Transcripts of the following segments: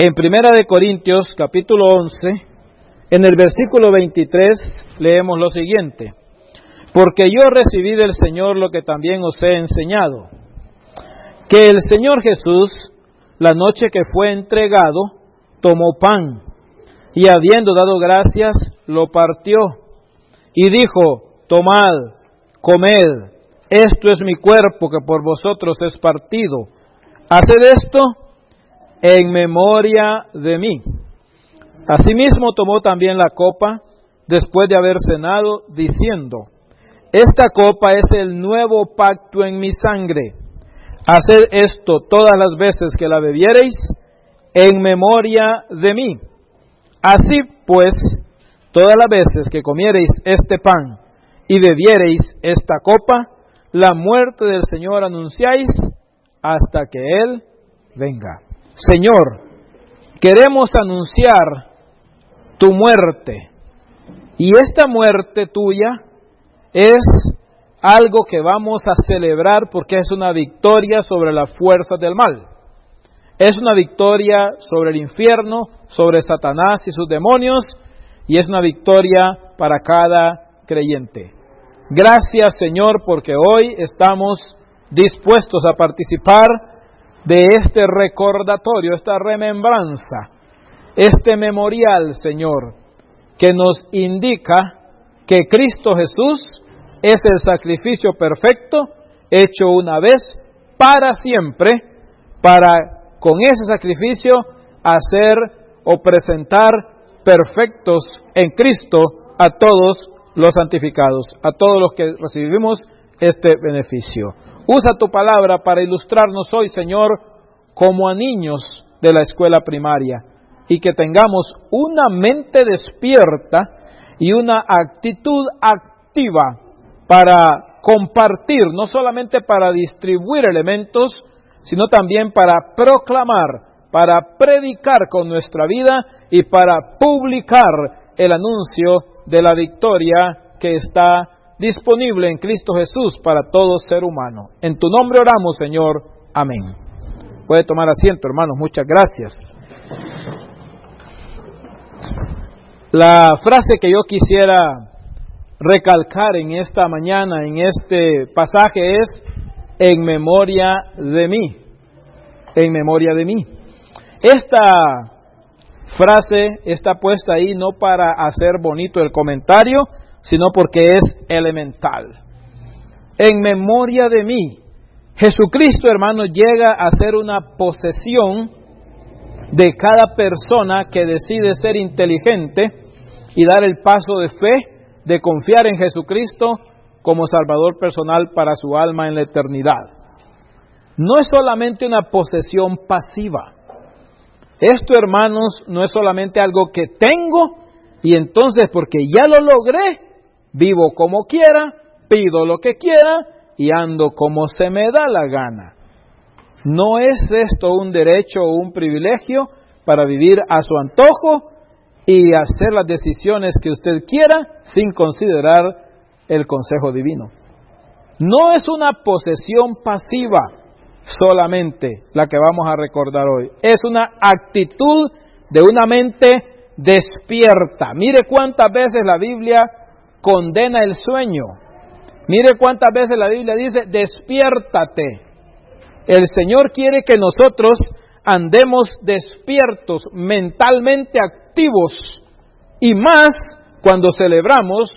En Primera de Corintios, capítulo 11, en el versículo 23 leemos lo siguiente: Porque yo recibí del Señor lo que también os he enseñado, que el Señor Jesús, la noche que fue entregado, tomó pan y habiendo dado gracias, lo partió y dijo, tomad, comed, esto es mi cuerpo que por vosotros es partido. Haced esto en memoria de mí. Asimismo tomó también la copa después de haber cenado, diciendo, Esta copa es el nuevo pacto en mi sangre. Haced esto todas las veces que la bebiereis en memoria de mí. Así pues, todas las veces que comiereis este pan y bebiereis esta copa, la muerte del Señor anunciáis hasta que Él venga. Señor, queremos anunciar tu muerte. Y esta muerte tuya es algo que vamos a celebrar porque es una victoria sobre las fuerzas del mal. Es una victoria sobre el infierno, sobre Satanás y sus demonios, y es una victoria para cada creyente. Gracias Señor porque hoy estamos dispuestos a participar de este recordatorio, esta remembranza, este memorial, Señor, que nos indica que Cristo Jesús es el sacrificio perfecto hecho una vez para siempre, para con ese sacrificio hacer o presentar perfectos en Cristo a todos los santificados, a todos los que recibimos este beneficio. Usa tu palabra para ilustrarnos hoy, Señor, como a niños de la escuela primaria y que tengamos una mente despierta y una actitud activa para compartir, no solamente para distribuir elementos, sino también para proclamar, para predicar con nuestra vida y para publicar el anuncio de la victoria que está disponible en Cristo Jesús para todo ser humano. En tu nombre oramos, Señor. Amén. Puede tomar asiento, hermanos. Muchas gracias. La frase que yo quisiera recalcar en esta mañana, en este pasaje, es en memoria de mí. En memoria de mí. Esta frase está puesta ahí no para hacer bonito el comentario, sino porque es elemental. En memoria de mí, Jesucristo, hermano, llega a ser una posesión de cada persona que decide ser inteligente y dar el paso de fe, de confiar en Jesucristo como Salvador personal para su alma en la eternidad. No es solamente una posesión pasiva. Esto, hermanos, no es solamente algo que tengo y entonces porque ya lo logré, Vivo como quiera, pido lo que quiera y ando como se me da la gana. No es esto un derecho o un privilegio para vivir a su antojo y hacer las decisiones que usted quiera sin considerar el consejo divino. No es una posesión pasiva solamente la que vamos a recordar hoy, es una actitud de una mente despierta. Mire cuántas veces la Biblia condena el sueño. Mire cuántas veces la Biblia dice, despiértate. El Señor quiere que nosotros andemos despiertos, mentalmente activos, y más cuando celebramos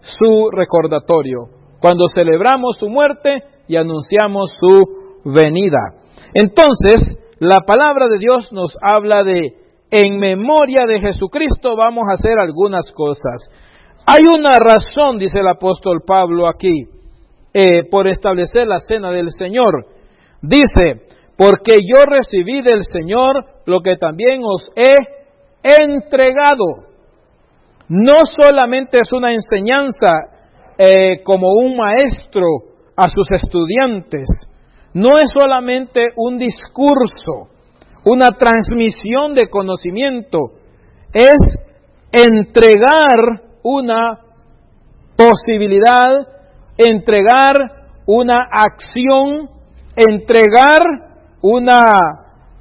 su recordatorio, cuando celebramos su muerte y anunciamos su venida. Entonces, la palabra de Dios nos habla de, en memoria de Jesucristo vamos a hacer algunas cosas. Hay una razón, dice el apóstol Pablo aquí, eh, por establecer la cena del Señor. Dice, porque yo recibí del Señor lo que también os he entregado. No solamente es una enseñanza eh, como un maestro a sus estudiantes, no es solamente un discurso, una transmisión de conocimiento, es entregar una posibilidad, entregar una acción, entregar una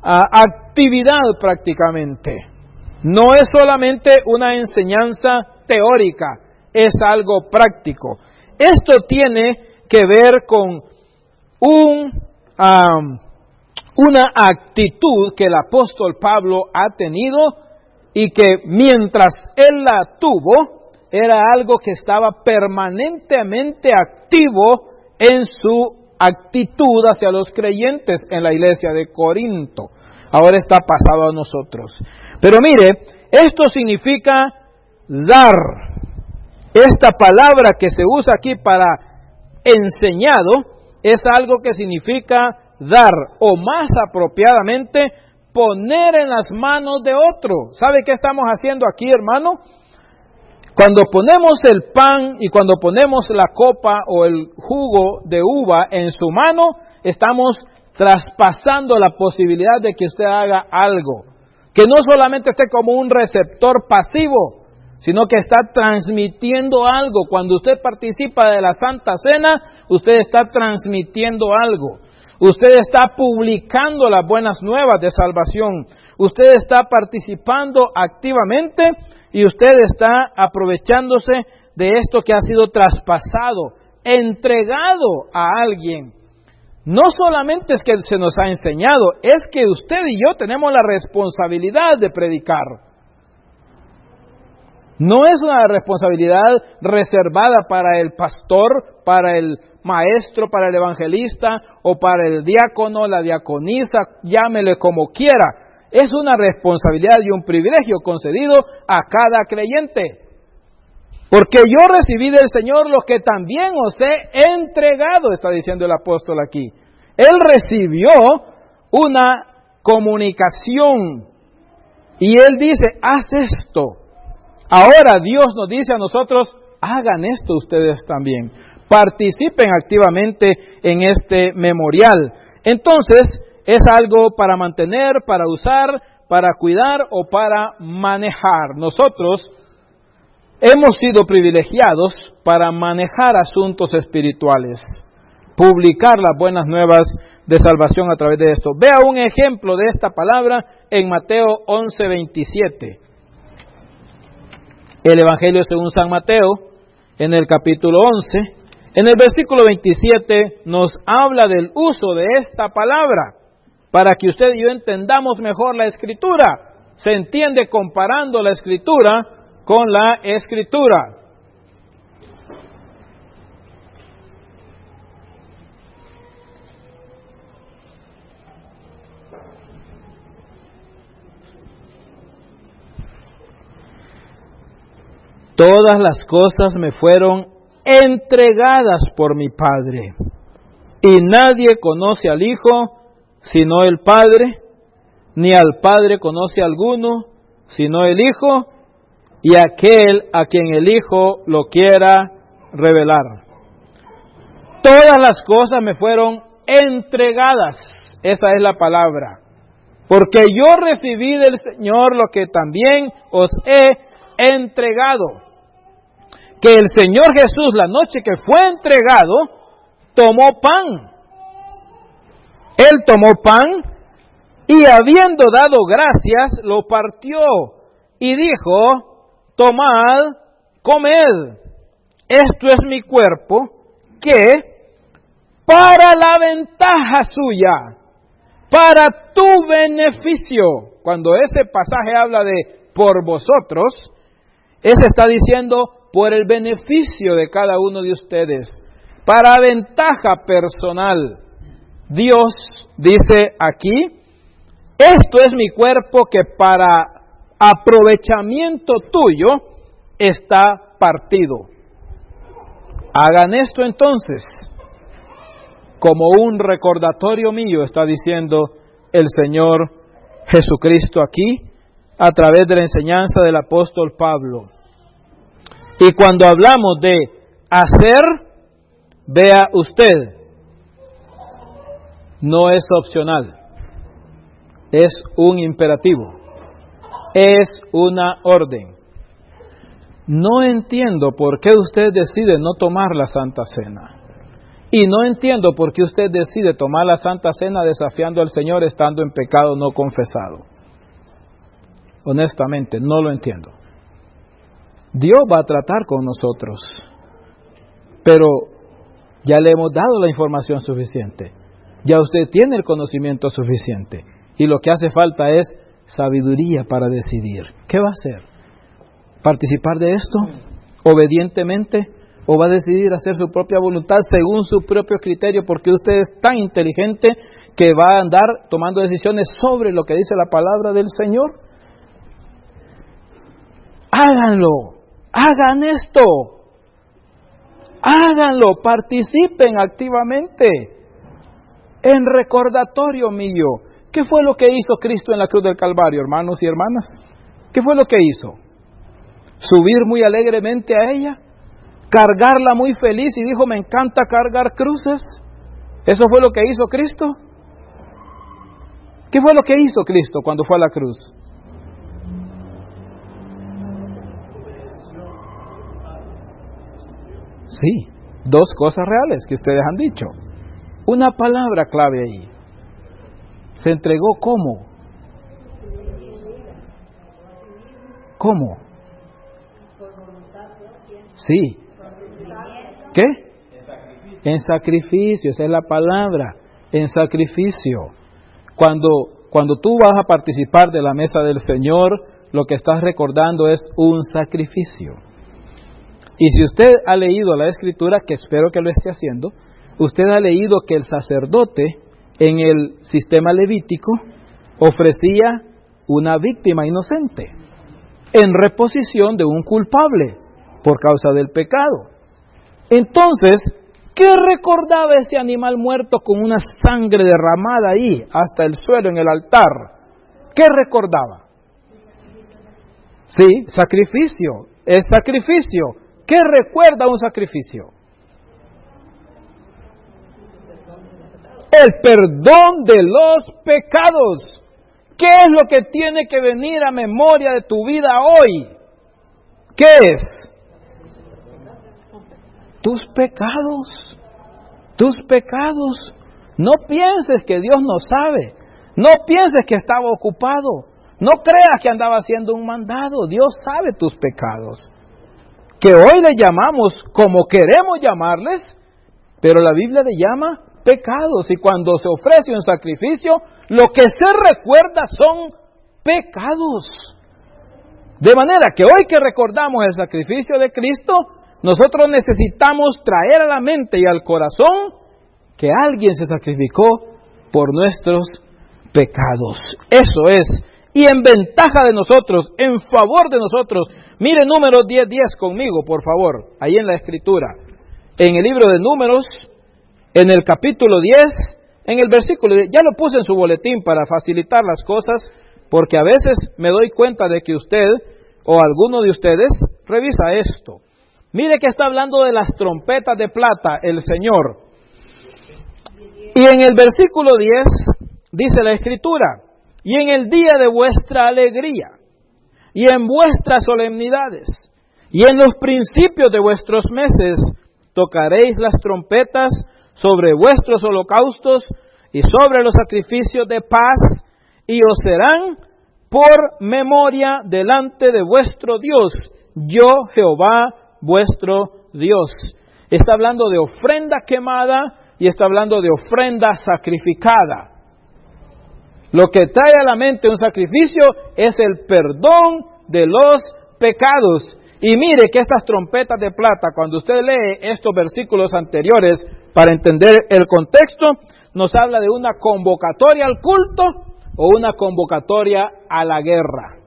actividad prácticamente. No es solamente una enseñanza teórica, es algo práctico. Esto tiene que ver con un, una actitud que el apóstol Pablo ha tenido y que mientras él la tuvo, era algo que estaba permanentemente activo en su actitud hacia los creyentes en la iglesia de Corinto. Ahora está pasado a nosotros. Pero mire, esto significa dar. Esta palabra que se usa aquí para enseñado es algo que significa dar o más apropiadamente poner en las manos de otro. ¿Sabe qué estamos haciendo aquí, hermano? Cuando ponemos el pan y cuando ponemos la copa o el jugo de uva en su mano, estamos traspasando la posibilidad de que usted haga algo. Que no solamente esté como un receptor pasivo, sino que está transmitiendo algo. Cuando usted participa de la Santa Cena, usted está transmitiendo algo. Usted está publicando las buenas nuevas de salvación. Usted está participando activamente y usted está aprovechándose de esto que ha sido traspasado, entregado a alguien. No solamente es que se nos ha enseñado, es que usted y yo tenemos la responsabilidad de predicar. No es una responsabilidad reservada para el pastor, para el maestro, para el evangelista o para el diácono, la diaconisa, llámele como quiera. Es una responsabilidad y un privilegio concedido a cada creyente. Porque yo recibí del Señor lo que también os he entregado, está diciendo el apóstol aquí. Él recibió una comunicación y él dice, haz esto. Ahora Dios nos dice a nosotros, hagan esto ustedes también. Participen activamente en este memorial. Entonces, es algo para mantener, para usar, para cuidar o para manejar. Nosotros hemos sido privilegiados para manejar asuntos espirituales, publicar las buenas nuevas de salvación a través de esto. Vea un ejemplo de esta palabra en Mateo 11:27. El Evangelio según San Mateo, en el capítulo 11, en el versículo 27 nos habla del uso de esta palabra para que usted y yo entendamos mejor la escritura. Se entiende comparando la escritura con la escritura. Todas las cosas me fueron entregadas por mi Padre, y nadie conoce al Hijo sino el Padre, ni al Padre conoce alguno, sino el Hijo, y aquel a quien el Hijo lo quiera revelar. Todas las cosas me fueron entregadas, esa es la palabra, porque yo recibí del Señor lo que también os he entregado. Que el Señor Jesús, la noche que fue entregado, tomó pan. Él tomó pan y habiendo dado gracias, lo partió y dijo, tomad, comed, esto es mi cuerpo, que para la ventaja suya, para tu beneficio, cuando ese pasaje habla de por vosotros, ese está diciendo por el beneficio de cada uno de ustedes, para ventaja personal. Dios dice aquí, esto es mi cuerpo que para aprovechamiento tuyo está partido. Hagan esto entonces, como un recordatorio mío, está diciendo el Señor Jesucristo aquí, a través de la enseñanza del apóstol Pablo. Y cuando hablamos de hacer, vea usted, no es opcional, es un imperativo, es una orden. No entiendo por qué usted decide no tomar la Santa Cena. Y no entiendo por qué usted decide tomar la Santa Cena desafiando al Señor estando en pecado no confesado. Honestamente, no lo entiendo. Dios va a tratar con nosotros, pero ya le hemos dado la información suficiente. Ya usted tiene el conocimiento suficiente. Y lo que hace falta es sabiduría para decidir. ¿Qué va a hacer? ¿Participar de esto obedientemente? ¿O va a decidir hacer su propia voluntad según su propio criterio porque usted es tan inteligente que va a andar tomando decisiones sobre lo que dice la palabra del Señor? Háganlo, hagan esto, háganlo, participen activamente en recordatorio mío. ¿Qué fue lo que hizo Cristo en la cruz del Calvario, hermanos y hermanas? ¿Qué fue lo que hizo? Subir muy alegremente a ella, cargarla muy feliz y dijo, me encanta cargar cruces. ¿Eso fue lo que hizo Cristo? ¿Qué fue lo que hizo Cristo cuando fue a la cruz? Sí, dos cosas reales que ustedes han dicho. Una palabra clave ahí. Se entregó cómo. ¿Cómo? Sí. ¿Qué? En sacrificio, esa es la palabra, en sacrificio. Cuando, cuando tú vas a participar de la mesa del Señor, lo que estás recordando es un sacrificio. Y si usted ha leído la escritura, que espero que lo esté haciendo, usted ha leído que el sacerdote en el sistema levítico ofrecía una víctima inocente en reposición de un culpable por causa del pecado. Entonces, ¿qué recordaba ese animal muerto con una sangre derramada ahí hasta el suelo en el altar? ¿Qué recordaba? Sí, sacrificio, es sacrificio. ¿Qué recuerda un sacrificio? El perdón de los pecados. ¿Qué es lo que tiene que venir a memoria de tu vida hoy? ¿Qué es? Tus pecados. Tus pecados. No pienses que Dios no sabe. No pienses que estaba ocupado. No creas que andaba haciendo un mandado. Dios sabe tus pecados que hoy le llamamos como queremos llamarles, pero la Biblia le llama pecados y cuando se ofrece un sacrificio, lo que se recuerda son pecados. De manera que hoy que recordamos el sacrificio de Cristo, nosotros necesitamos traer a la mente y al corazón que alguien se sacrificó por nuestros pecados. Eso es y en ventaja de nosotros, en favor de nosotros. Mire números 10, 10 conmigo, por favor, ahí en la escritura. En el libro de números, en el capítulo 10, en el versículo, ya lo puse en su boletín para facilitar las cosas, porque a veces me doy cuenta de que usted o alguno de ustedes revisa esto. Mire que está hablando de las trompetas de plata el Señor. Y en el versículo 10 dice la escritura, y en el día de vuestra alegría, y en vuestras solemnidades, y en los principios de vuestros meses, tocaréis las trompetas sobre vuestros holocaustos y sobre los sacrificios de paz, y os serán por memoria delante de vuestro Dios, yo Jehová vuestro Dios. Está hablando de ofrenda quemada y está hablando de ofrenda sacrificada. Lo que trae a la mente un sacrificio es el perdón de los pecados. Y mire que estas trompetas de plata, cuando usted lee estos versículos anteriores para entender el contexto, nos habla de una convocatoria al culto o una convocatoria a la guerra.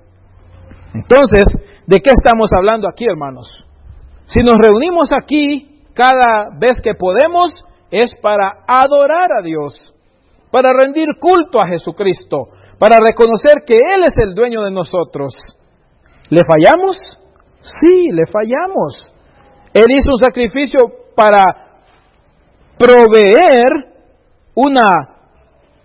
Entonces, ¿de qué estamos hablando aquí, hermanos? Si nos reunimos aquí cada vez que podemos, es para adorar a Dios para rendir culto a Jesucristo, para reconocer que Él es el dueño de nosotros. ¿Le fallamos? Sí, le fallamos. Él hizo un sacrificio para proveer una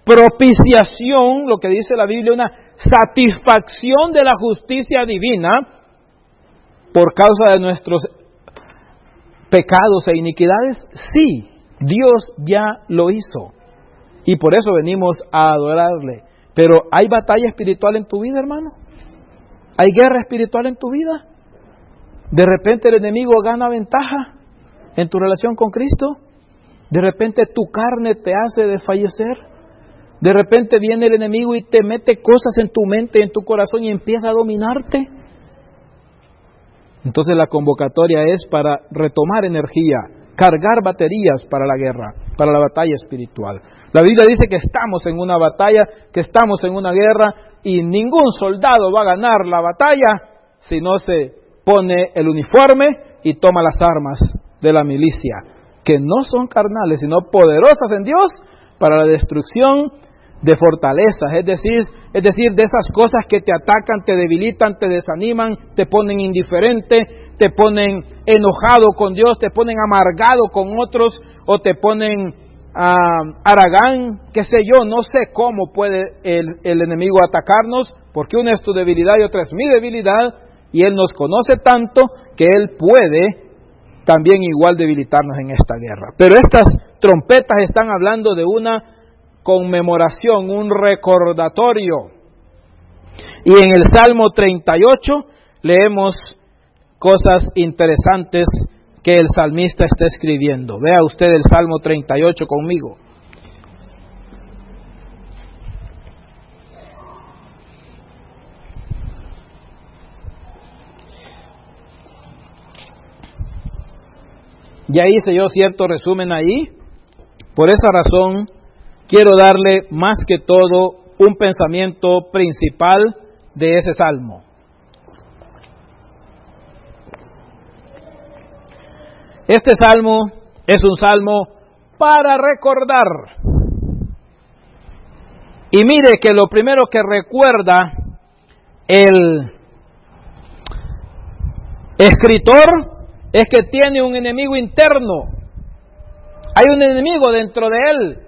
propiciación, lo que dice la Biblia, una satisfacción de la justicia divina por causa de nuestros pecados e iniquidades. Sí, Dios ya lo hizo. Y por eso venimos a adorarle. Pero ¿hay batalla espiritual en tu vida, hermano? ¿Hay guerra espiritual en tu vida? ¿De repente el enemigo gana ventaja en tu relación con Cristo? ¿De repente tu carne te hace desfallecer? ¿De repente viene el enemigo y te mete cosas en tu mente, en tu corazón y empieza a dominarte? Entonces la convocatoria es para retomar energía, cargar baterías para la guerra, para la batalla espiritual. La Biblia dice que estamos en una batalla, que estamos en una guerra y ningún soldado va a ganar la batalla si no se pone el uniforme y toma las armas de la milicia, que no son carnales, sino poderosas en Dios para la destrucción de fortalezas, es decir, es decir, de esas cosas que te atacan, te debilitan, te desaniman, te ponen indiferente, te ponen enojado con Dios, te ponen amargado con otros o te ponen uh, aragán, qué sé yo, no sé cómo puede el, el enemigo atacarnos, porque una es tu debilidad y otra es mi debilidad, y Él nos conoce tanto que Él puede también igual debilitarnos en esta guerra. Pero estas trompetas están hablando de una conmemoración, un recordatorio. Y en el Salmo 38 leemos cosas interesantes que el salmista está escribiendo. Vea usted el Salmo 38 conmigo. Ya hice yo cierto resumen ahí. Por esa razón quiero darle más que todo un pensamiento principal de ese salmo. Este salmo es un salmo para recordar. Y mire que lo primero que recuerda el escritor es que tiene un enemigo interno. Hay un enemigo dentro de él.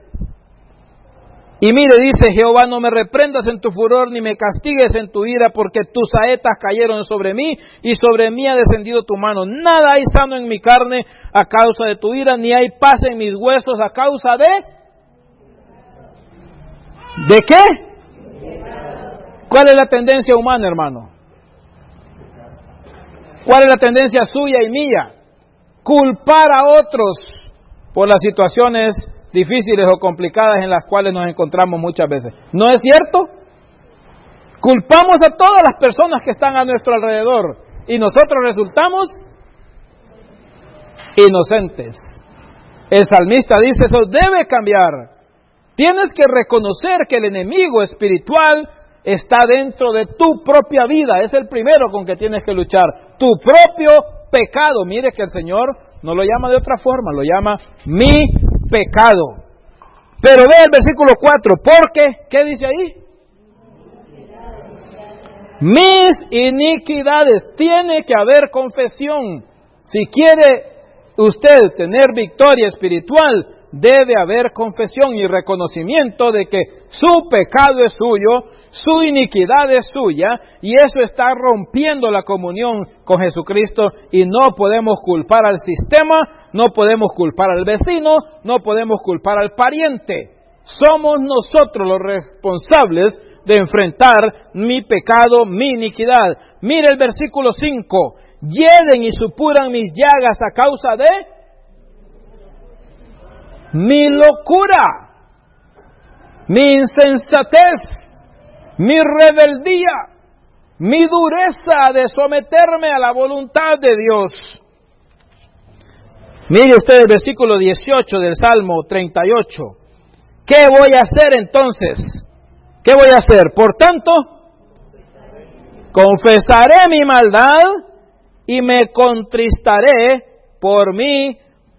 Y mire, dice Jehová, no me reprendas en tu furor, ni me castigues en tu ira, porque tus saetas cayeron sobre mí, y sobre mí ha descendido tu mano. Nada hay sano en mi carne a causa de tu ira, ni hay paz en mis huesos a causa de... ¿De qué? ¿Cuál es la tendencia humana, hermano? ¿Cuál es la tendencia suya y mía? Culpar a otros por las situaciones difíciles o complicadas en las cuales nos encontramos muchas veces. ¿No es cierto? Culpamos a todas las personas que están a nuestro alrededor y nosotros resultamos inocentes. El salmista dice eso debe cambiar. Tienes que reconocer que el enemigo espiritual está dentro de tu propia vida. Es el primero con que tienes que luchar tu propio pecado. Mire que el Señor no lo llama de otra forma, lo llama mi pecado. Pero ve el versículo 4, porque, ¿qué dice ahí? Mis iniquidades. Tiene que haber confesión. Si quiere usted tener victoria espiritual, debe haber confesión y reconocimiento de que su pecado es suyo, su iniquidad es suya y eso está rompiendo la comunión con Jesucristo y no podemos culpar al sistema, no podemos culpar al vecino, no podemos culpar al pariente. Somos nosotros los responsables de enfrentar mi pecado, mi iniquidad. Mire el versículo 5. Hieden y supuran mis llagas a causa de mi locura, mi insensatez, mi rebeldía, mi dureza de someterme a la voluntad de Dios. Mire usted el versículo 18 del Salmo 38. ¿Qué voy a hacer entonces? ¿Qué voy a hacer? Por tanto, confesaré mi maldad y me contristaré por mi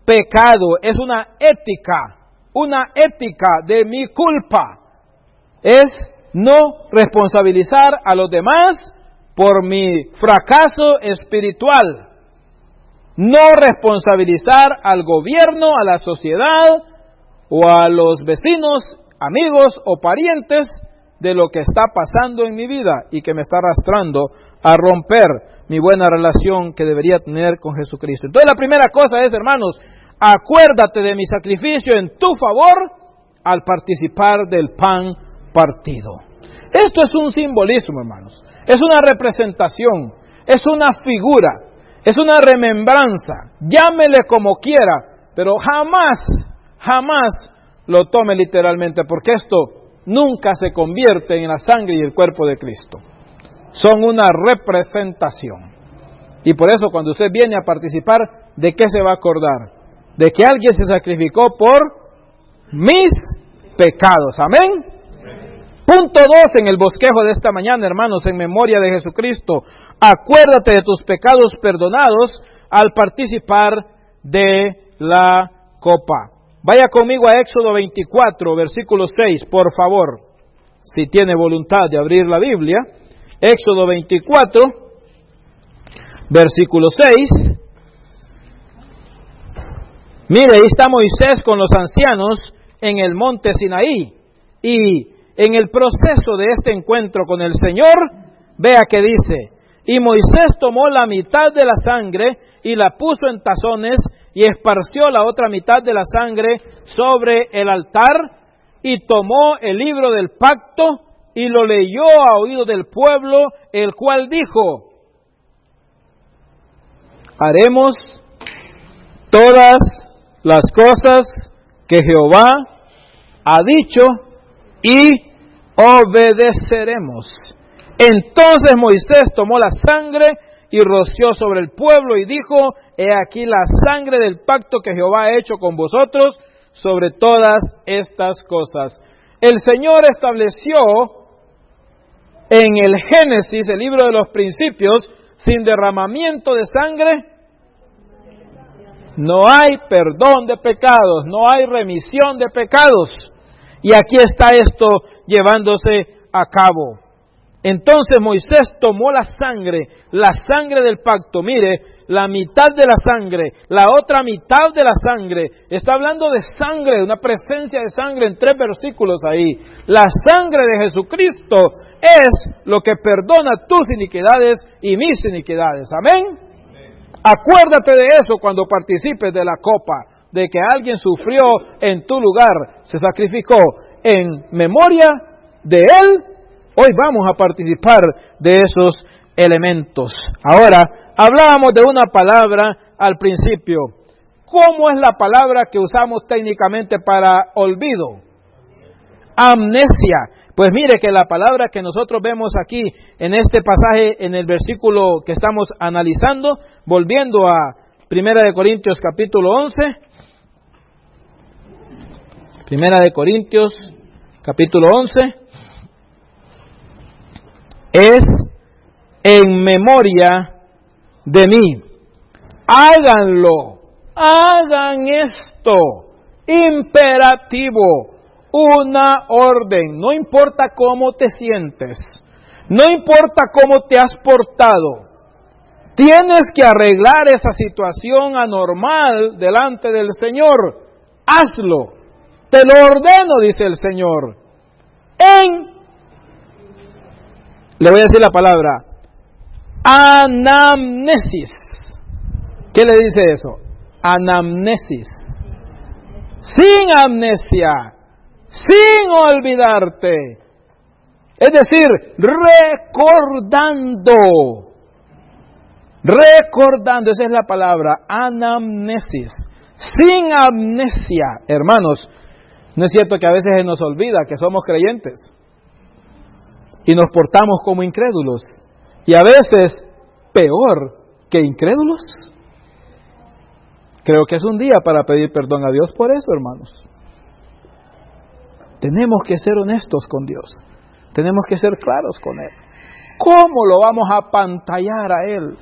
pecado, es una ética, una ética de mi culpa. Es no responsabilizar a los demás por mi fracaso espiritual. No responsabilizar al gobierno, a la sociedad o a los vecinos, amigos o parientes de lo que está pasando en mi vida y que me está arrastrando a romper mi buena relación que debería tener con Jesucristo. Entonces la primera cosa es, hermanos, acuérdate de mi sacrificio en tu favor al participar del pan partido. Esto es un simbolismo, hermanos. Es una representación, es una figura, es una remembranza. Llámele como quiera, pero jamás, jamás lo tome literalmente, porque esto nunca se convierte en la sangre y el cuerpo de Cristo. Son una representación. Y por eso cuando usted viene a participar, ¿de qué se va a acordar? De que alguien se sacrificó por mis pecados. Amén. Punto dos en el bosquejo de esta mañana, hermanos, en memoria de Jesucristo. Acuérdate de tus pecados perdonados al participar de la copa. Vaya conmigo a Éxodo 24, versículo 6, por favor, si tiene voluntad de abrir la Biblia. Éxodo 24, versículo 6. Mire, ahí está Moisés con los ancianos en el monte Sinaí. Y en el proceso de este encuentro con el Señor, vea que dice, y Moisés tomó la mitad de la sangre y la puso en tazones y esparció la otra mitad de la sangre sobre el altar y tomó el libro del pacto y lo leyó a oído del pueblo, el cual dijo, haremos todas las cosas que Jehová ha dicho y obedeceremos. Entonces Moisés tomó la sangre y roció sobre el pueblo y dijo, he aquí la sangre del pacto que Jehová ha hecho con vosotros sobre todas estas cosas. El Señor estableció en el Génesis, el libro de los principios, sin derramamiento de sangre, no hay perdón de pecados, no hay remisión de pecados. Y aquí está esto llevándose a cabo. Entonces Moisés tomó la sangre, la sangre del pacto, mire, la mitad de la sangre, la otra mitad de la sangre, está hablando de sangre, una presencia de sangre en tres versículos ahí. La sangre de Jesucristo es lo que perdona tus iniquidades y mis iniquidades. Amén. Acuérdate de eso cuando participes de la copa, de que alguien sufrió en tu lugar, se sacrificó en memoria de él. Hoy vamos a participar de esos elementos. Ahora, hablábamos de una palabra al principio. ¿Cómo es la palabra que usamos técnicamente para olvido? Amnesia. Pues mire que la palabra que nosotros vemos aquí en este pasaje, en el versículo que estamos analizando, volviendo a Primera de Corintios capítulo 11, Primera de Corintios capítulo 11, es en memoria de mí. Háganlo, hagan esto, imperativo una orden, no importa cómo te sientes, no importa cómo te has portado, tienes que arreglar esa situación anormal delante del Señor, hazlo, te lo ordeno, dice el Señor, en, le voy a decir la palabra, anamnesis. ¿Qué le dice eso? Anamnesis. Sin amnesia sin olvidarte. Es decir, recordando. Recordando, esa es la palabra, anamnesis. Sin amnesia, hermanos, no es cierto que a veces se nos olvida que somos creyentes y nos portamos como incrédulos y a veces peor que incrédulos. Creo que es un día para pedir perdón a Dios por eso, hermanos. Tenemos que ser honestos con Dios. Tenemos que ser claros con Él. ¿Cómo lo vamos a pantallar a Él?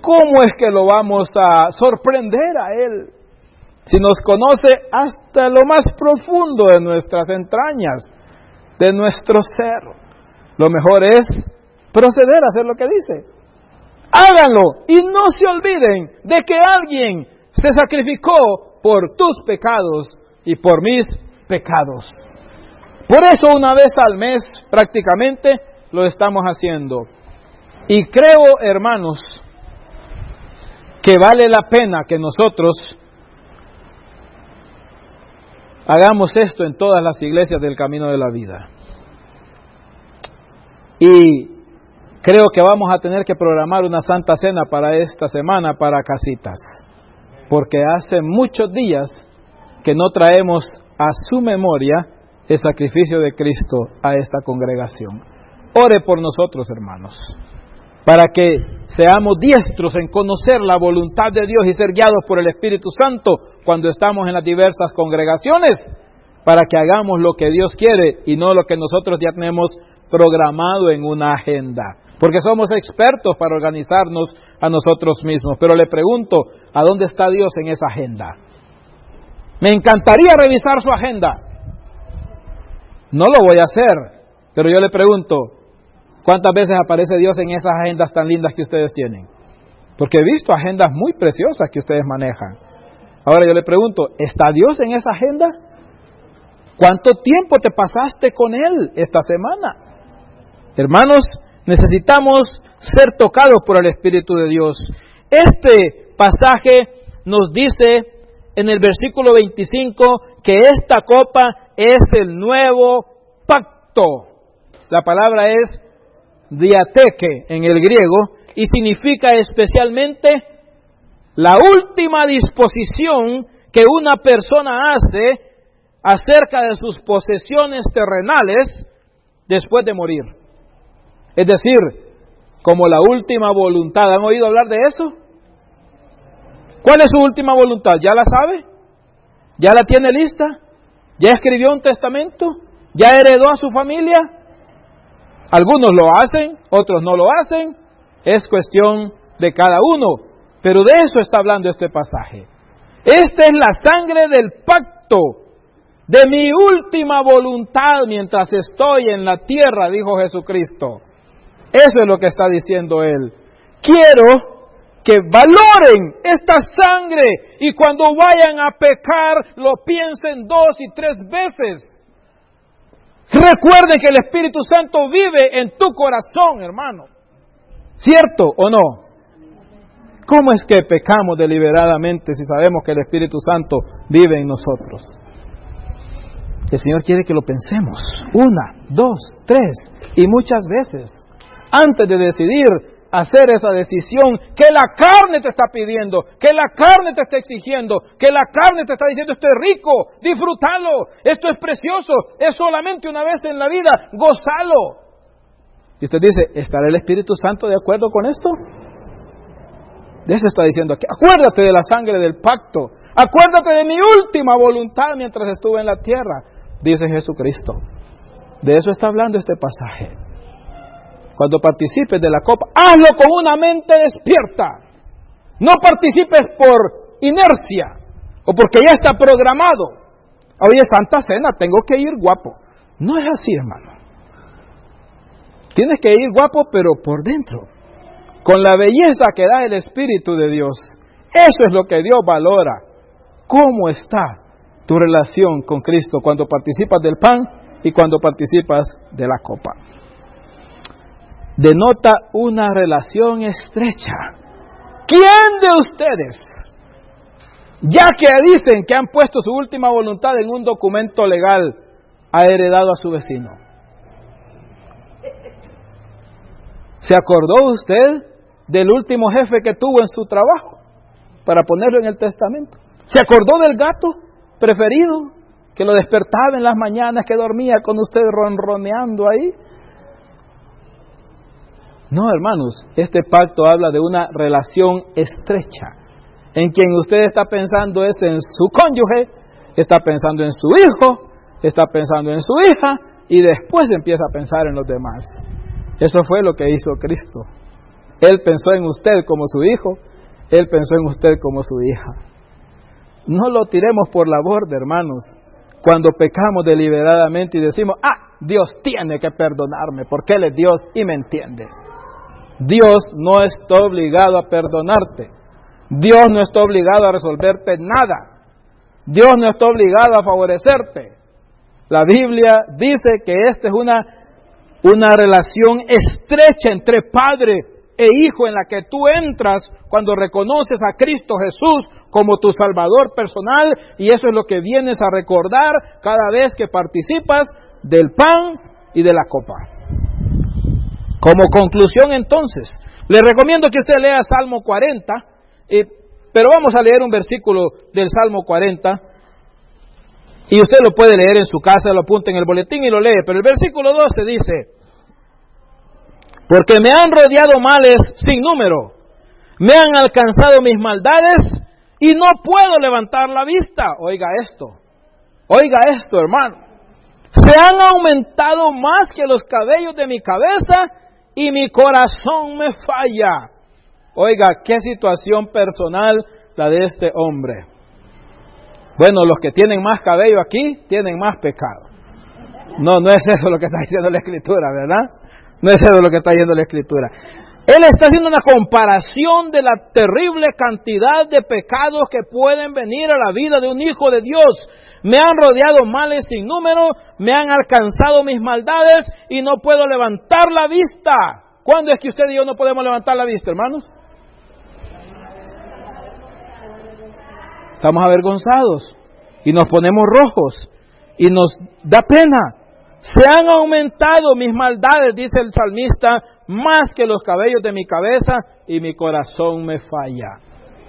¿Cómo es que lo vamos a sorprender a Él? Si nos conoce hasta lo más profundo de nuestras entrañas, de nuestro ser, lo mejor es proceder a hacer lo que dice. Háganlo y no se olviden de que alguien se sacrificó por tus pecados y por mis pecados. Por eso una vez al mes prácticamente lo estamos haciendo. Y creo, hermanos, que vale la pena que nosotros Hagamos esto en todas las iglesias del camino de la vida. Y creo que vamos a tener que programar una santa cena para esta semana para casitas, porque hace muchos días que no traemos a su memoria el sacrificio de Cristo a esta congregación. Ore por nosotros, hermanos, para que seamos diestros en conocer la voluntad de Dios y ser guiados por el Espíritu Santo cuando estamos en las diversas congregaciones, para que hagamos lo que Dios quiere y no lo que nosotros ya tenemos programado en una agenda. Porque somos expertos para organizarnos a nosotros mismos. Pero le pregunto, ¿a dónde está Dios en esa agenda? Me encantaría revisar su agenda. No lo voy a hacer, pero yo le pregunto, ¿cuántas veces aparece Dios en esas agendas tan lindas que ustedes tienen? Porque he visto agendas muy preciosas que ustedes manejan. Ahora yo le pregunto, ¿está Dios en esa agenda? ¿Cuánto tiempo te pasaste con Él esta semana? Hermanos, necesitamos ser tocados por el Espíritu de Dios. Este pasaje nos dice en el versículo 25 que esta copa es el nuevo pacto. La palabra es diateque en el griego y significa especialmente la última disposición que una persona hace acerca de sus posesiones terrenales después de morir. Es decir, como la última voluntad. ¿Han oído hablar de eso? ¿Cuál es su última voluntad? ¿Ya la sabe? ¿Ya la tiene lista? ¿Ya escribió un testamento? ¿Ya heredó a su familia? Algunos lo hacen, otros no lo hacen. Es cuestión de cada uno. Pero de eso está hablando este pasaje. Esta es la sangre del pacto, de mi última voluntad mientras estoy en la tierra, dijo Jesucristo. Eso es lo que está diciendo él. Quiero que valoren esta sangre y cuando vayan a pecar lo piensen dos y tres veces. Recuerden que el Espíritu Santo vive en tu corazón, hermano. ¿Cierto o no? ¿Cómo es que pecamos deliberadamente si sabemos que el Espíritu Santo vive en nosotros? El Señor quiere que lo pensemos una, dos, tres y muchas veces antes de decidir hacer esa decisión que la carne te está pidiendo, que la carne te está exigiendo, que la carne te está diciendo esto es rico, disfrútalo, esto es precioso, es solamente una vez en la vida, gozalo. Y usted dice, ¿estará el Espíritu Santo de acuerdo con esto? De eso está diciendo aquí. Acuérdate de la sangre del pacto. Acuérdate de mi última voluntad mientras estuve en la tierra, dice Jesucristo. De eso está hablando este pasaje cuando participes de la copa, hazlo con una mente despierta. No participes por inercia o porque ya está programado. Hoy es Santa Cena, tengo que ir guapo. No es así, hermano. Tienes que ir guapo, pero por dentro, con la belleza que da el Espíritu de Dios. Eso es lo que Dios valora. ¿Cómo está tu relación con Cristo cuando participas del pan y cuando participas de la copa? Denota una relación estrecha. ¿Quién de ustedes, ya que dicen que han puesto su última voluntad en un documento legal, ha heredado a su vecino? ¿Se acordó usted del último jefe que tuvo en su trabajo para ponerlo en el testamento? ¿Se acordó del gato preferido que lo despertaba en las mañanas, que dormía con usted ronroneando ahí? No, hermanos, este pacto habla de una relación estrecha. En quien usted está pensando es en su cónyuge, está pensando en su hijo, está pensando en su hija y después empieza a pensar en los demás. Eso fue lo que hizo Cristo. Él pensó en usted como su hijo, Él pensó en usted como su hija. No lo tiremos por la borda, hermanos, cuando pecamos deliberadamente y decimos, ah, Dios tiene que perdonarme porque Él es Dios y me entiende. Dios no está obligado a perdonarte. Dios no está obligado a resolverte nada. Dios no está obligado a favorecerte. La Biblia dice que esta es una, una relación estrecha entre padre e hijo en la que tú entras cuando reconoces a Cristo Jesús como tu Salvador personal y eso es lo que vienes a recordar cada vez que participas del pan y de la copa. Como conclusión entonces, le recomiendo que usted lea Salmo 40, eh, pero vamos a leer un versículo del Salmo 40 y usted lo puede leer en su casa, lo apunta en el boletín y lo lee, pero el versículo 12 dice, porque me han rodeado males sin número, me han alcanzado mis maldades y no puedo levantar la vista. Oiga esto, oiga esto, hermano. Se han aumentado más que los cabellos de mi cabeza y mi corazón me falla. Oiga, qué situación personal la de este hombre. Bueno, los que tienen más cabello aquí tienen más pecado. No, no es eso lo que está diciendo la escritura, ¿verdad? No es eso lo que está diciendo la escritura. Él está haciendo una comparación de la terrible cantidad de pecados que pueden venir a la vida de un hijo de Dios. Me han rodeado males sin número, me han alcanzado mis maldades y no puedo levantar la vista. ¿Cuándo es que usted y yo no podemos levantar la vista, hermanos? Estamos avergonzados y nos ponemos rojos y nos da pena. Se han aumentado mis maldades, dice el salmista, más que los cabellos de mi cabeza y mi corazón me falla.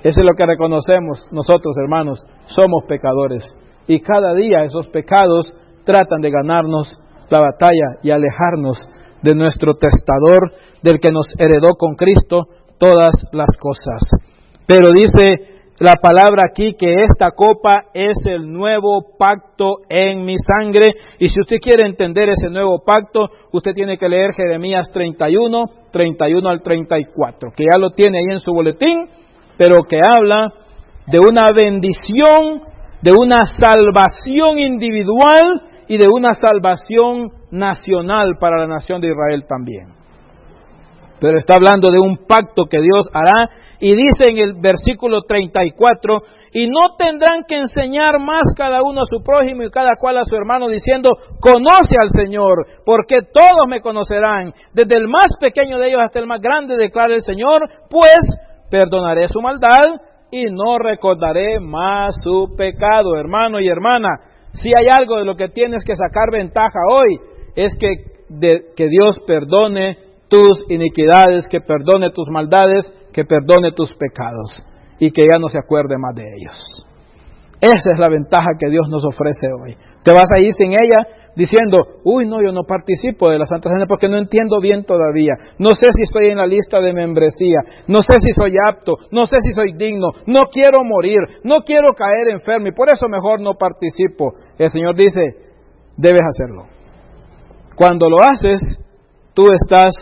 Eso es lo que reconocemos nosotros, hermanos. Somos pecadores. Y cada día esos pecados tratan de ganarnos la batalla y alejarnos de nuestro testador, del que nos heredó con Cristo todas las cosas. Pero dice la palabra aquí que esta copa es el nuevo pacto en mi sangre. Y si usted quiere entender ese nuevo pacto, usted tiene que leer Jeremías 31, 31 al 34, que ya lo tiene ahí en su boletín, pero que habla de una bendición, de una salvación individual y de una salvación nacional para la nación de Israel también. Pero está hablando de un pacto que Dios hará y dice en el versículo 34, y no tendrán que enseñar más cada uno a su prójimo y cada cual a su hermano, diciendo, conoce al Señor, porque todos me conocerán, desde el más pequeño de ellos hasta el más grande, declara el Señor, pues perdonaré su maldad y no recordaré más su pecado, hermano y hermana. Si hay algo de lo que tienes que sacar ventaja hoy, es que, que Dios perdone tus iniquidades, que perdone tus maldades, que perdone tus pecados y que ya no se acuerde más de ellos. Esa es la ventaja que Dios nos ofrece hoy. Te vas a ir sin ella diciendo, uy, no, yo no participo de la Santa Cena porque no entiendo bien todavía. No sé si estoy en la lista de membresía. No sé si soy apto. No sé si soy digno. No quiero morir. No quiero caer enfermo y por eso mejor no participo. El Señor dice, debes hacerlo. Cuando lo haces, tú estás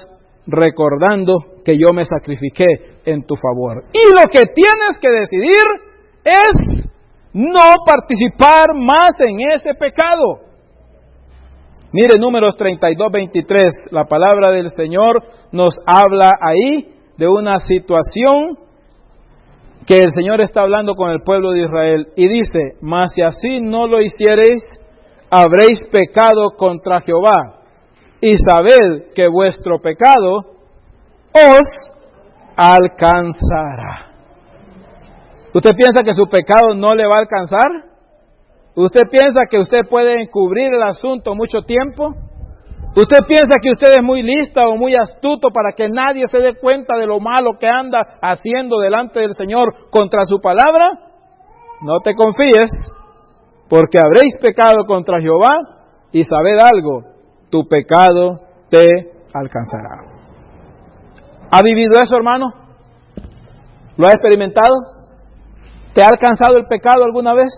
recordando que yo me sacrifiqué en tu favor. Y lo que tienes que decidir es no participar más en ese pecado. Mire números 32, 23, la palabra del Señor nos habla ahí de una situación que el Señor está hablando con el pueblo de Israel y dice, mas si así no lo hiciereis, habréis pecado contra Jehová y sabed que vuestro pecado os alcanzará. ¿Usted piensa que su pecado no le va a alcanzar? ¿Usted piensa que usted puede encubrir el asunto mucho tiempo? ¿Usted piensa que usted es muy lista o muy astuto para que nadie se dé cuenta de lo malo que anda haciendo delante del Señor contra su palabra? No te confíes, porque habréis pecado contra Jehová y sabed algo, tu pecado te alcanzará. ¿Ha vivido eso, hermano? ¿Lo ha experimentado? ¿Te ha alcanzado el pecado alguna vez?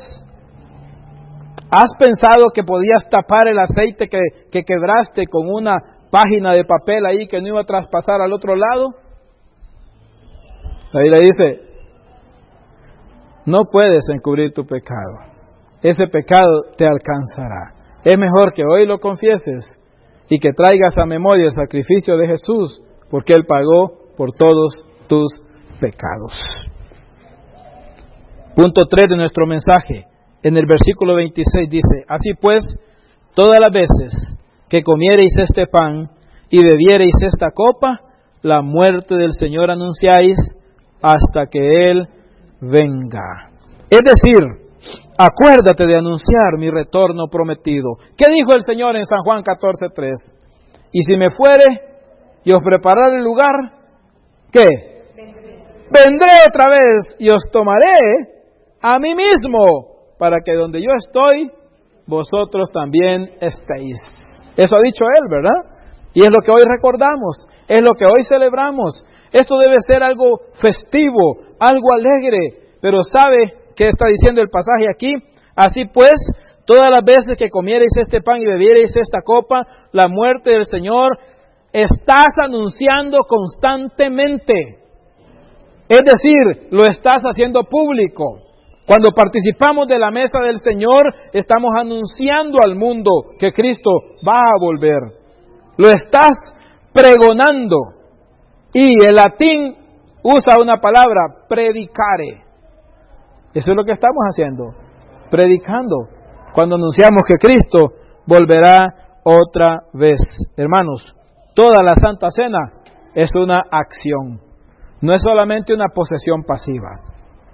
¿Has pensado que podías tapar el aceite que, que quebraste con una página de papel ahí que no iba a traspasar al otro lado? Ahí le dice, no puedes encubrir tu pecado. Ese pecado te alcanzará. Es mejor que hoy lo confieses y que traigas a memoria el sacrificio de Jesús, porque Él pagó por todos tus pecados. Punto 3 de nuestro mensaje. En el versículo 26 dice, Así pues, todas las veces que comiereis este pan y bebiereis esta copa, la muerte del Señor anunciáis hasta que Él venga. Es decir, acuérdate de anunciar mi retorno prometido. ¿Qué dijo el Señor en San Juan 14:3? Y si me fuere y os preparar el lugar, ¿qué? Vendré otra vez y os tomaré a mí mismo para que donde yo estoy, vosotros también estéis. Eso ha dicho él, ¿verdad? Y es lo que hoy recordamos, es lo que hoy celebramos. Esto debe ser algo festivo, algo alegre, pero ¿sabe qué está diciendo el pasaje aquí? Así pues, todas las veces que comiereis este pan y bebiereis esta copa, la muerte del Señor, estás anunciando constantemente. Es decir, lo estás haciendo público. Cuando participamos de la mesa del Señor, estamos anunciando al mundo que Cristo va a volver. Lo estás pregonando. Y el latín usa una palabra, predicare. Eso es lo que estamos haciendo, predicando, cuando anunciamos que Cristo volverá otra vez. Hermanos, toda la Santa Cena es una acción, no es solamente una posesión pasiva,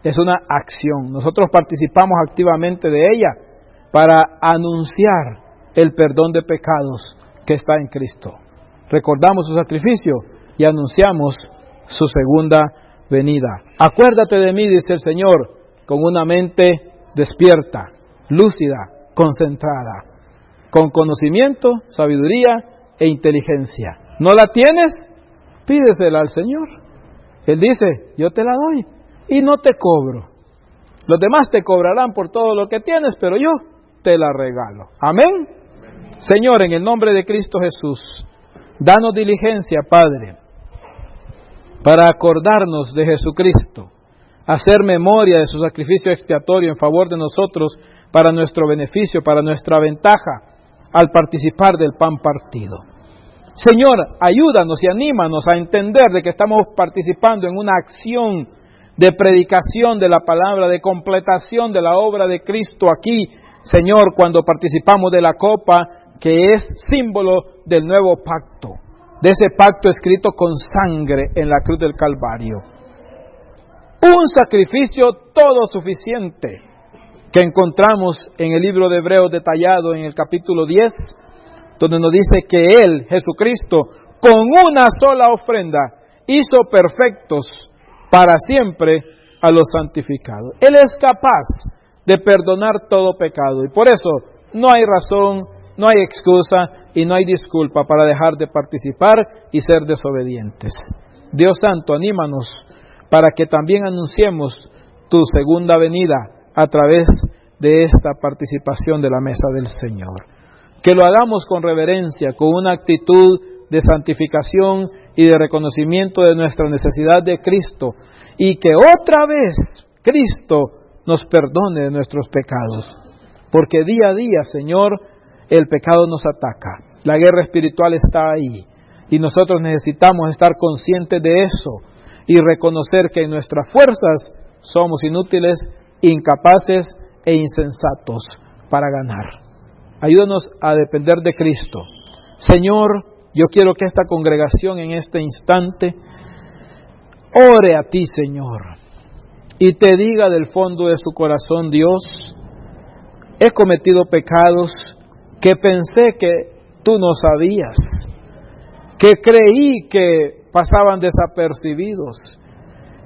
es una acción. Nosotros participamos activamente de ella para anunciar el perdón de pecados que está en Cristo. Recordamos su sacrificio y anunciamos su segunda venida. Acuérdate de mí, dice el Señor, con una mente despierta, lúcida, concentrada, con conocimiento, sabiduría e inteligencia. ¿No la tienes? Pídesela al Señor. Él dice, yo te la doy y no te cobro. Los demás te cobrarán por todo lo que tienes, pero yo te la regalo. Amén. Señor, en el nombre de Cristo Jesús, danos diligencia, Padre, para acordarnos de Jesucristo, hacer memoria de su sacrificio expiatorio en favor de nosotros para nuestro beneficio, para nuestra ventaja, al participar del pan partido. Señor, ayúdanos y anímanos a entender de que estamos participando en una acción de predicación de la palabra, de completación de la obra de Cristo aquí, Señor, cuando participamos de la copa que es símbolo del nuevo pacto, de ese pacto escrito con sangre en la cruz del Calvario. Un sacrificio todo suficiente que encontramos en el libro de Hebreos detallado en el capítulo 10, donde nos dice que Él, Jesucristo, con una sola ofrenda, hizo perfectos para siempre a los santificados. Él es capaz de perdonar todo pecado y por eso no hay razón no hay excusa y no hay disculpa para dejar de participar y ser desobedientes. Dios Santo, anímanos para que también anunciemos tu segunda venida a través de esta participación de la mesa del Señor. Que lo hagamos con reverencia, con una actitud de santificación y de reconocimiento de nuestra necesidad de Cristo y que otra vez Cristo nos perdone de nuestros pecados. Porque día a día, Señor, el pecado nos ataca. La guerra espiritual está ahí. Y nosotros necesitamos estar conscientes de eso y reconocer que en nuestras fuerzas somos inútiles, incapaces e insensatos para ganar. Ayúdanos a depender de Cristo. Señor, yo quiero que esta congregación en este instante ore a ti, Señor, y te diga del fondo de su corazón, Dios, he cometido pecados que pensé que tú no sabías, que creí que pasaban desapercibidos,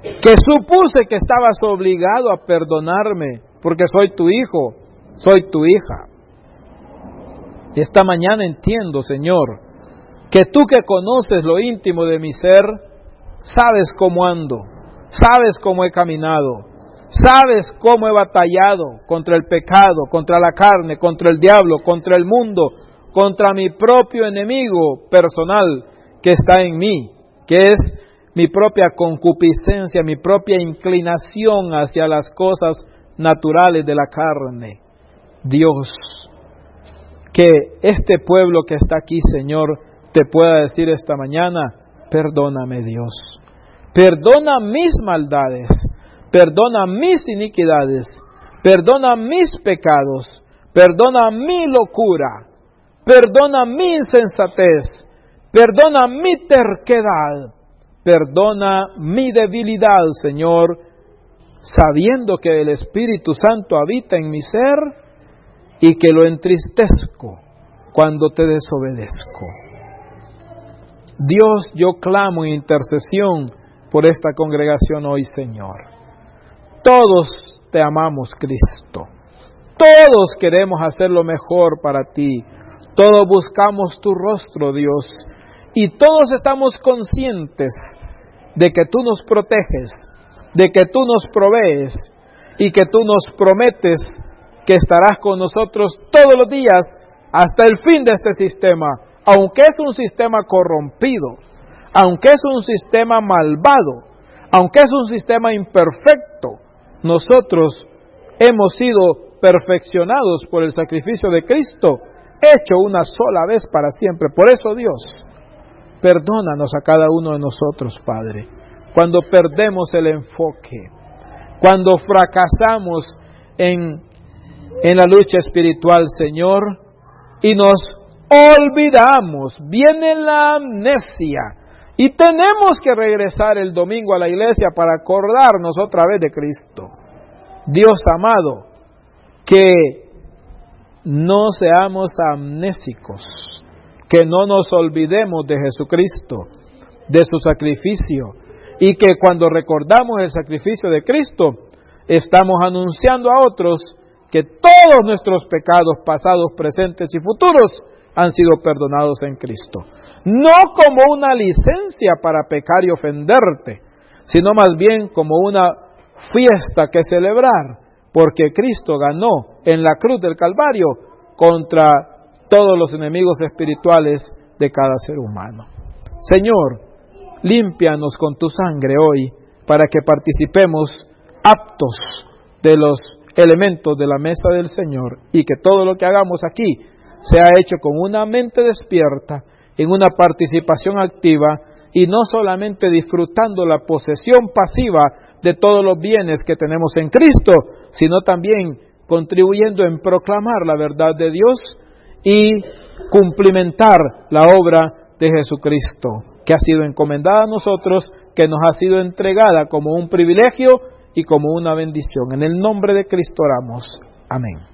que supuse que estabas obligado a perdonarme porque soy tu hijo, soy tu hija. Y esta mañana entiendo, Señor, que tú que conoces lo íntimo de mi ser, sabes cómo ando, sabes cómo he caminado, Sabes cómo he batallado contra el pecado, contra la carne, contra el diablo, contra el mundo, contra mi propio enemigo personal que está en mí, que es mi propia concupiscencia, mi propia inclinación hacia las cosas naturales de la carne. Dios, que este pueblo que está aquí, Señor, te pueda decir esta mañana, perdóname Dios, perdona mis maldades, perdona mis iniquidades, perdona mis pecados, perdona mi locura, perdona mi insensatez, perdona mi terquedad, perdona mi debilidad, Señor, sabiendo que el Espíritu Santo habita en mi ser y que lo entristezco cuando te desobedezco. Dios, yo clamo en intercesión por esta congregación hoy, Señor. Todos te amamos, Cristo. Todos queremos hacer lo mejor para ti. Todos buscamos tu rostro, Dios. Y todos estamos conscientes de que tú nos proteges, de que tú nos provees y que tú nos prometes que estarás con nosotros todos los días hasta el fin de este sistema, aunque es un sistema corrompido, aunque es un sistema malvado, aunque es un sistema imperfecto, nosotros hemos sido perfeccionados por el sacrificio de Cristo, hecho una sola vez para siempre. Por eso Dios, perdónanos a cada uno de nosotros, Padre cuando perdemos el enfoque, cuando fracasamos en, en la lucha espiritual, Señor, y nos olvidamos, viene la amnesia, y tenemos que regresar el domingo a la iglesia para acordarnos otra vez de Cristo. Dios amado, que no seamos amnésicos, que no nos olvidemos de Jesucristo, de su sacrificio, y que cuando recordamos el sacrificio de Cristo, estamos anunciando a otros que todos nuestros pecados pasados, presentes y futuros han sido perdonados en Cristo. No como una licencia para pecar y ofenderte, sino más bien como una fiesta que celebrar, porque Cristo ganó en la cruz del Calvario contra todos los enemigos espirituales de cada ser humano. Señor, límpianos con tu sangre hoy para que participemos aptos de los elementos de la mesa del Señor y que todo lo que hagamos aquí sea hecho con una mente despierta, en una participación activa y no solamente disfrutando la posesión pasiva de todos los bienes que tenemos en Cristo, sino también contribuyendo en proclamar la verdad de Dios y cumplimentar la obra de Jesucristo que ha sido encomendada a nosotros, que nos ha sido entregada como un privilegio y como una bendición. En el nombre de Cristo oramos. Amén.